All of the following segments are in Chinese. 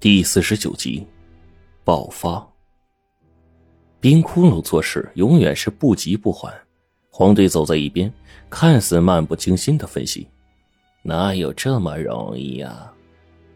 第四十九集，爆发。冰窟窿做事永远是不急不缓。黄队走在一边，看似漫不经心的分析：“哪有这么容易呀？”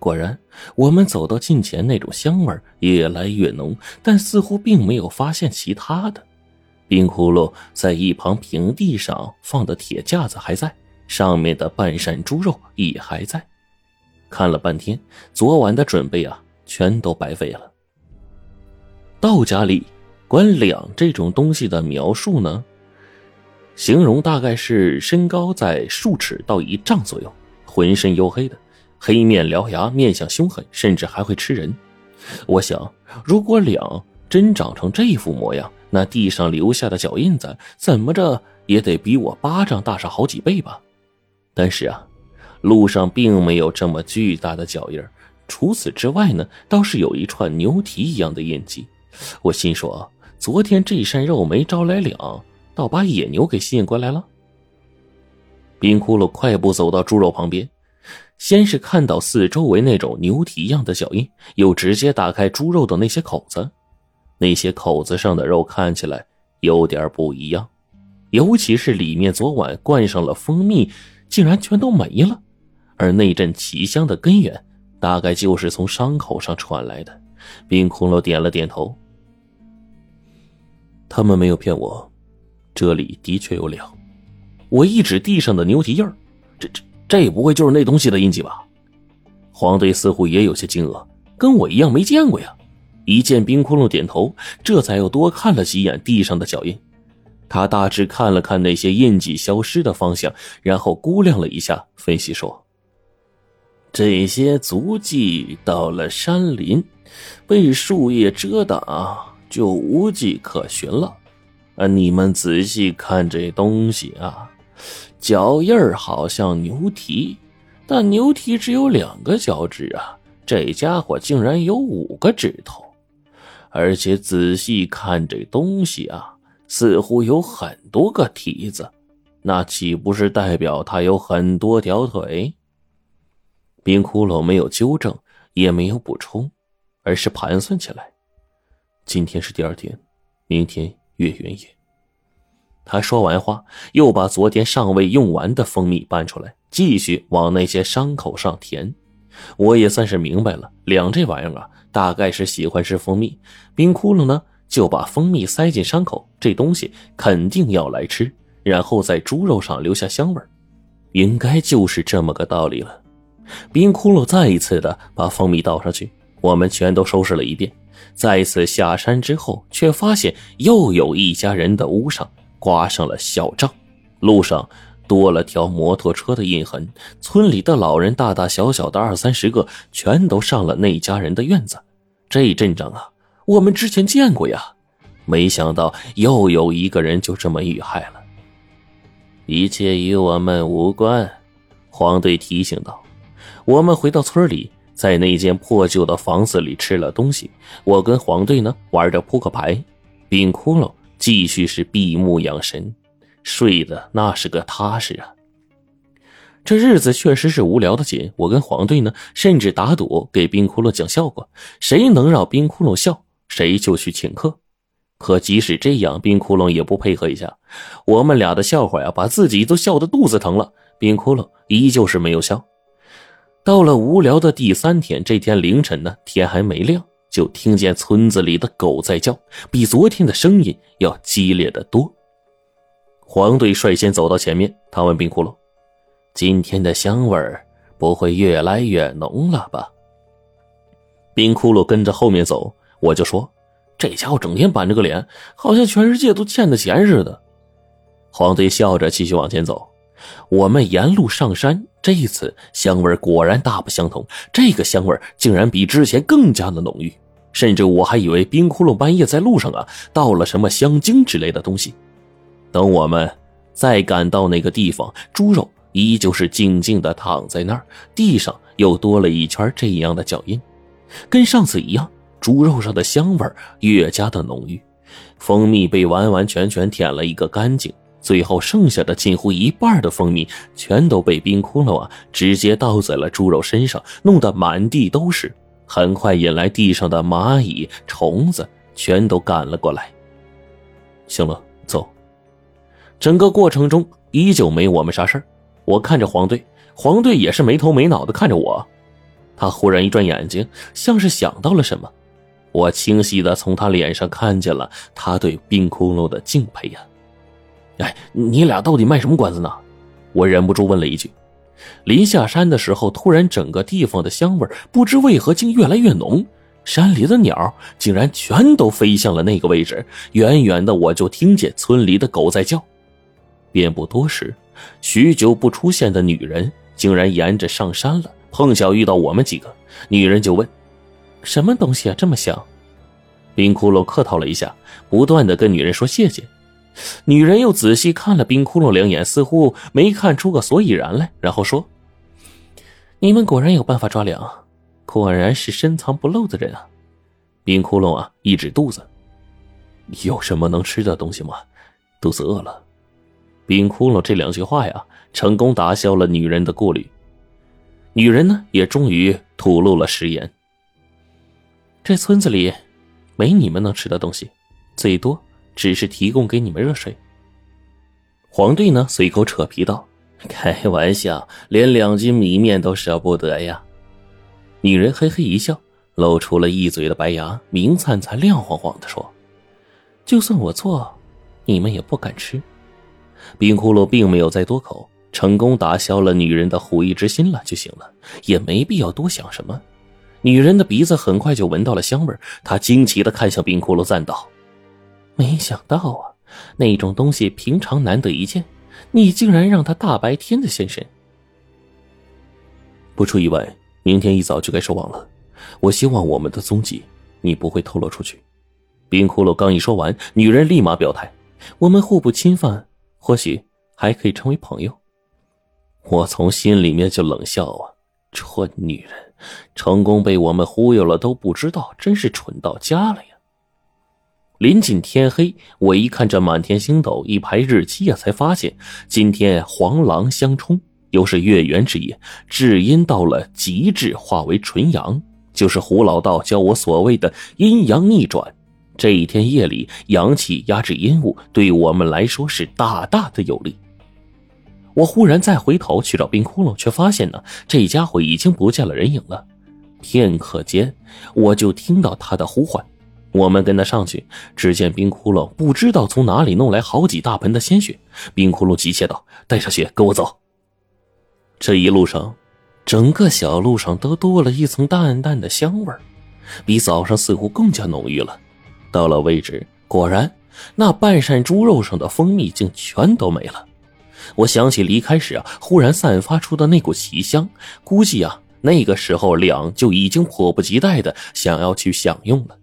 果然，我们走到近前，那种香味越来越浓，但似乎并没有发现其他的。冰窟窿在一旁平地上放的铁架子还在，上面的半扇猪肉也还在。看了半天，昨晚的准备啊，全都白费了。道家里管两这种东西的描述呢，形容大概是身高在数尺到一丈左右，浑身黝黑的，黑面獠牙，面相凶狠，甚至还会吃人。我想，如果两真长成这副模样，那地上留下的脚印子，怎么着也得比我巴掌大上好几倍吧？但是啊。路上并没有这么巨大的脚印除此之外呢，倒是有一串牛蹄一样的印记。我心说，昨天这扇肉没招来两，倒把野牛给吸引过来了。冰窟窿快步走到猪肉旁边，先是看到四周围那种牛蹄一样的脚印，又直接打开猪肉的那些口子，那些口子上的肉看起来有点不一样，尤其是里面昨晚灌上了蜂蜜，竟然全都没了。而那阵奇香的根源，大概就是从伤口上传来的。冰窟窿点了点头。他们没有骗我，这里的确有两。我一指地上的牛蹄印儿，这这这不会就是那东西的印记吧？黄队似乎也有些惊愕，跟我一样没见过呀。一见冰窟窿点头，这才又多看了几眼地上的脚印。他大致看了看那些印记消失的方向，然后估量了一下，分析说。这些足迹到了山林，被树叶遮挡，就无迹可寻了。啊，你们仔细看这东西啊，脚印儿好像牛蹄，但牛蹄只有两个脚趾啊，这家伙竟然有五个指头，而且仔细看这东西啊，似乎有很多个蹄子，那岂不是代表他有很多条腿？冰窟窿没有纠正，也没有补充，而是盘算起来。今天是第二天，明天月圆夜。他说完话，又把昨天尚未用完的蜂蜜搬出来，继续往那些伤口上填。我也算是明白了，两这玩意儿啊，大概是喜欢吃蜂蜜。冰窟窿呢，就把蜂蜜塞进伤口，这东西肯定要来吃，然后在猪肉上留下香味应该就是这么个道理了。冰窟窿再一次的把蜂蜜倒上去，我们全都收拾了一遍。再次下山之后，却发现又有一家人的屋上挂上了小账，路上多了条摩托车的印痕。村里的老人大大小小的二三十个，全都上了那家人的院子。这阵仗啊，我们之前见过呀，没想到又有一个人就这么遇害了。一切与我们无关，黄队提醒道。我们回到村里，在那间破旧的房子里吃了东西。我跟黄队呢玩着扑克牌，冰窟窿继续是闭目养神，睡的那是个踏实啊。这日子确实是无聊的紧。我跟黄队呢，甚至打赌给冰窟窿讲笑话，谁能让冰窟窿笑，谁就去请客。可即使这样，冰窟窿也不配合一下。我们俩的笑话呀，把自己都笑得肚子疼了，冰窟窿依旧是没有笑。到了无聊的第三天，这天凌晨呢，天还没亮，就听见村子里的狗在叫，比昨天的声音要激烈的多。黄队率先走到前面，他问冰窟窿：“今天的香味儿不会越来越浓了吧？”冰窟窿跟着后面走，我就说：“这家伙整天板着个脸，好像全世界都欠他钱似的。”黄队笑着继续往前走。我们沿路上山，这一次香味果然大不相同。这个香味竟然比之前更加的浓郁，甚至我还以为冰窟窿半夜在路上啊倒了什么香精之类的东西。等我们再赶到那个地方，猪肉依旧是静静的躺在那儿，地上又多了一圈这样的脚印，跟上次一样，猪肉上的香味越加的浓郁，蜂蜜被完完全全舔了一个干净。最后剩下的近乎一半的蜂蜜，全都被冰窟窿啊直接倒在了猪肉身上，弄得满地都是，很快引来地上的蚂蚁、虫子，全都赶了过来。行了，走。整个过程中依旧没我们啥事儿。我看着黄队，黄队也是没头没脑的看着我。他忽然一转眼睛，像是想到了什么。我清晰的从他脸上看见了他对冰窟窿的敬佩呀。哎，你俩到底卖什么关子呢？我忍不住问了一句。临下山的时候，突然整个地方的香味不知为何竟越来越浓，山里的鸟竟然全都飞向了那个位置。远远的我就听见村里的狗在叫。便不多时，许久不出现的女人竟然沿着上山了，碰巧遇到我们几个，女人就问：“什么东西啊，这么香？”冰窟窿客套了一下，不断的跟女人说谢谢。女人又仔细看了冰窟窿两眼，似乎没看出个所以然来，然后说：“你们果然有办法抓粮，果然是深藏不露的人啊！”冰窟窿啊，一指肚子：“有什么能吃的东西吗？肚子饿了。”冰窟窿这两句话呀，成功打消了女人的顾虑。女人呢，也终于吐露了实言：“这村子里没你们能吃的东西，最多……”只是提供给你们热水。黄队呢，随口扯皮道：“开玩笑，连两斤米面都舍不得呀。”女人嘿嘿一笑，露出了一嘴的白牙，明灿灿、亮晃晃的说：“就算我做，你们也不敢吃。”冰窟窿并没有再多口，成功打消了女人的狐疑之心了就行了，也没必要多想什么。女人的鼻子很快就闻到了香味，她惊奇的看向冰窟窿，赞道。没想到啊，那种东西平常难得一见，你竟然让他大白天的现身。不出意外，明天一早就该收网了。我希望我们的踪迹你不会透露出去。冰窟窿刚一说完，女人立马表态：“我们互不侵犯，或许还可以成为朋友。”我从心里面就冷笑啊，蠢女人，成功被我们忽悠了都不知道，真是蠢到家了呀！临近天黑，我一看这满天星斗，一排日期呀，才发现今天黄狼相冲，又是月圆之夜，至阴到了极致，化为纯阳，就是胡老道教我所谓的阴阳逆转。这一天夜里，阳气压制阴物，对我们来说是大大的有利。我忽然再回头去找冰窟窿，却发现呢，这家伙已经不见了人影了。片刻间，我就听到他的呼唤。我们跟他上去，只见冰窟窿不知道从哪里弄来好几大盆的鲜血。冰窟窿急切道：“带上血，跟我走。”这一路上，整个小路上都多了一层淡淡的香味比早上似乎更加浓郁了。到了位置，果然那半扇猪肉上的蜂蜜竟全都没了。我想起离开时啊，忽然散发出的那股奇香，估计啊，那个时候两就已经迫不及待的想要去享用了。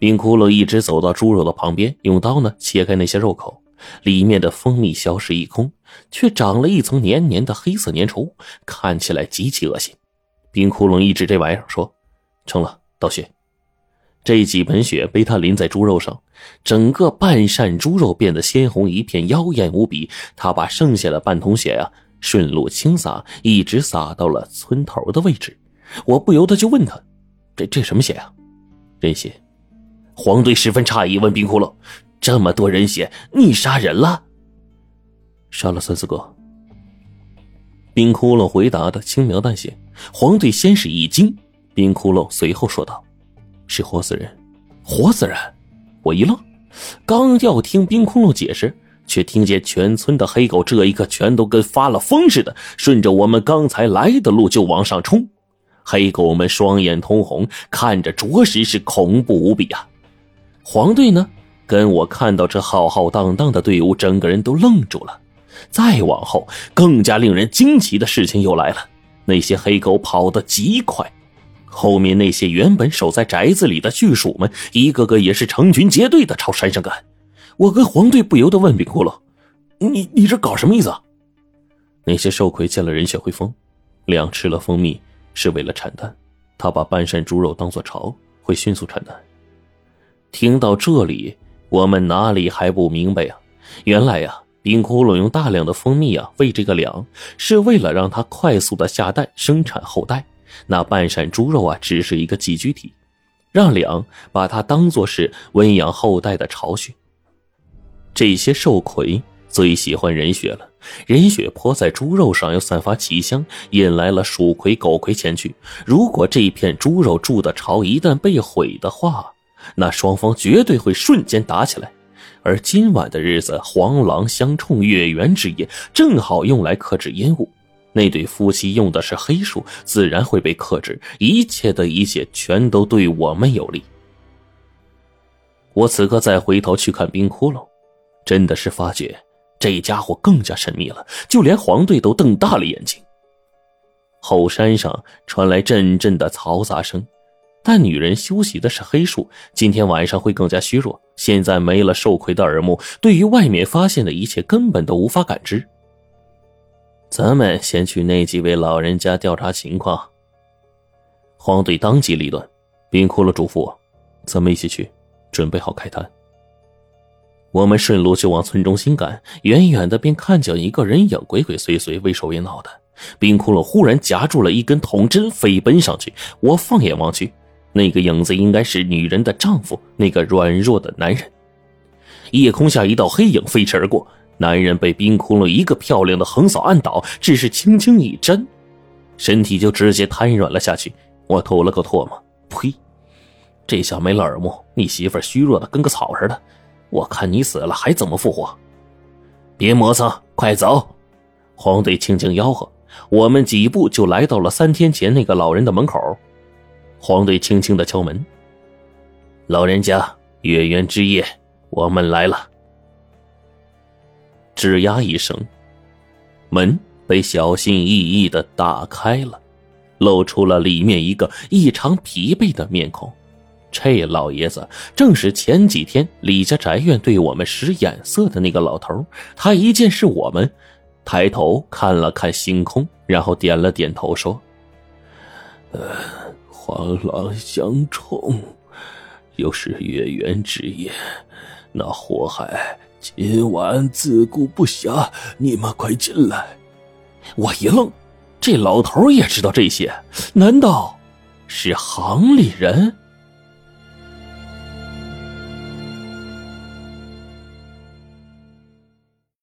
冰窟窿一直走到猪肉的旁边，用刀呢切开那些肉口，里面的蜂蜜消失一空，却长了一层黏黏的黑色粘稠，看起来极其恶心。冰窟窿一指这玩意儿说：“成了，倒血。”这几盆血被他淋在猪肉上，整个半扇猪肉变得鲜红一片，妖艳无比。他把剩下的半桶血呀顺路倾洒，一直洒到了村头的位置。我不由得就问他：“这这什么血啊？这血。黄队十分诧异，问冰窟窿：“这么多人血，你杀人了？杀了三四个。”冰窟窿回答的轻描淡写。黄队先是一惊，冰窟窿随后说道：“是活死人，活死人！”我一愣，刚要听冰窟窿解释，却听见全村的黑狗这一刻全都跟发了疯似的，顺着我们刚才来的路就往上冲。黑狗们双眼通红，看着着实是恐怖无比啊！黄队呢？跟我看到这浩浩荡荡的队伍，整个人都愣住了。再往后，更加令人惊奇的事情又来了。那些黑狗跑得极快，后面那些原本守在宅子里的巨鼠们，一个个也是成群结队的朝山上赶。我跟黄队不由得问冰窟窿：“你你这搞什么意思？”那些兽魁见了人血会疯，两吃了蜂蜜是为了产蛋，他把半扇猪肉当做巢，会迅速产蛋。听到这里，我们哪里还不明白呀？原来呀，冰窟窿用大量的蜂蜜啊喂这个粮，是为了让它快速的下蛋生产后代。那半扇猪肉啊，只是一个寄居体，让两把它当做是温养后代的巢穴。这些兽魁最喜欢人血了，人血泼在猪肉上又散发奇香，引来了鼠魁、狗魁前去。如果这片猪肉筑的巢一旦被毁的话，那双方绝对会瞬间打起来。而今晚的日子，黄狼相冲，月圆之夜，正好用来克制烟雾。那对夫妻用的是黑术，自然会被克制。一切的一切，全都对我们有利。我此刻再回头去看冰窟窿，真的是发觉这家伙更加神秘了，就连黄队都瞪大了眼睛。后山上传来阵阵的嘈杂声。但女人修习的是黑术，今天晚上会更加虚弱。现在没了受亏的耳目，对于外面发现的一切根本都无法感知。咱们先去那几位老人家调查情况。黄队当机立断，冰窟窿嘱咐我：“咱们一起去，准备好开坛。”我们顺路就往村中心赶，远远的便看见一个人影鬼鬼祟祟、畏手畏脑的。冰窟窿忽然夹住了一根铜针，飞奔上去。我放眼望去。那个影子应该是女人的丈夫，那个软弱的男人。夜空下一道黑影飞驰而过，男人被冰窟窿一个漂亮的横扫按倒，只是轻轻一震，身体就直接瘫软了下去。我吐了口唾沫，呸！这下没了耳目，你媳妇虚弱的跟个草似的，我看你死了还怎么复活？别磨蹭，快走！黄队轻轻吆喝，我们几步就来到了三天前那个老人的门口。黄队轻轻的敲门。老人家，月圆之夜，我们来了。吱呀一声，门被小心翼翼的打开了，露出了里面一个异常疲惫的面孔。这老爷子正是前几天李家宅院对我们使眼色的那个老头。他一见是我们，抬头看了看星空，然后点了点头，说：“呃。”黄狼相冲，又是月圆之夜，那火海今晚自顾不暇。你们快进来！我一愣，这老头也知道这些？难道是行里人？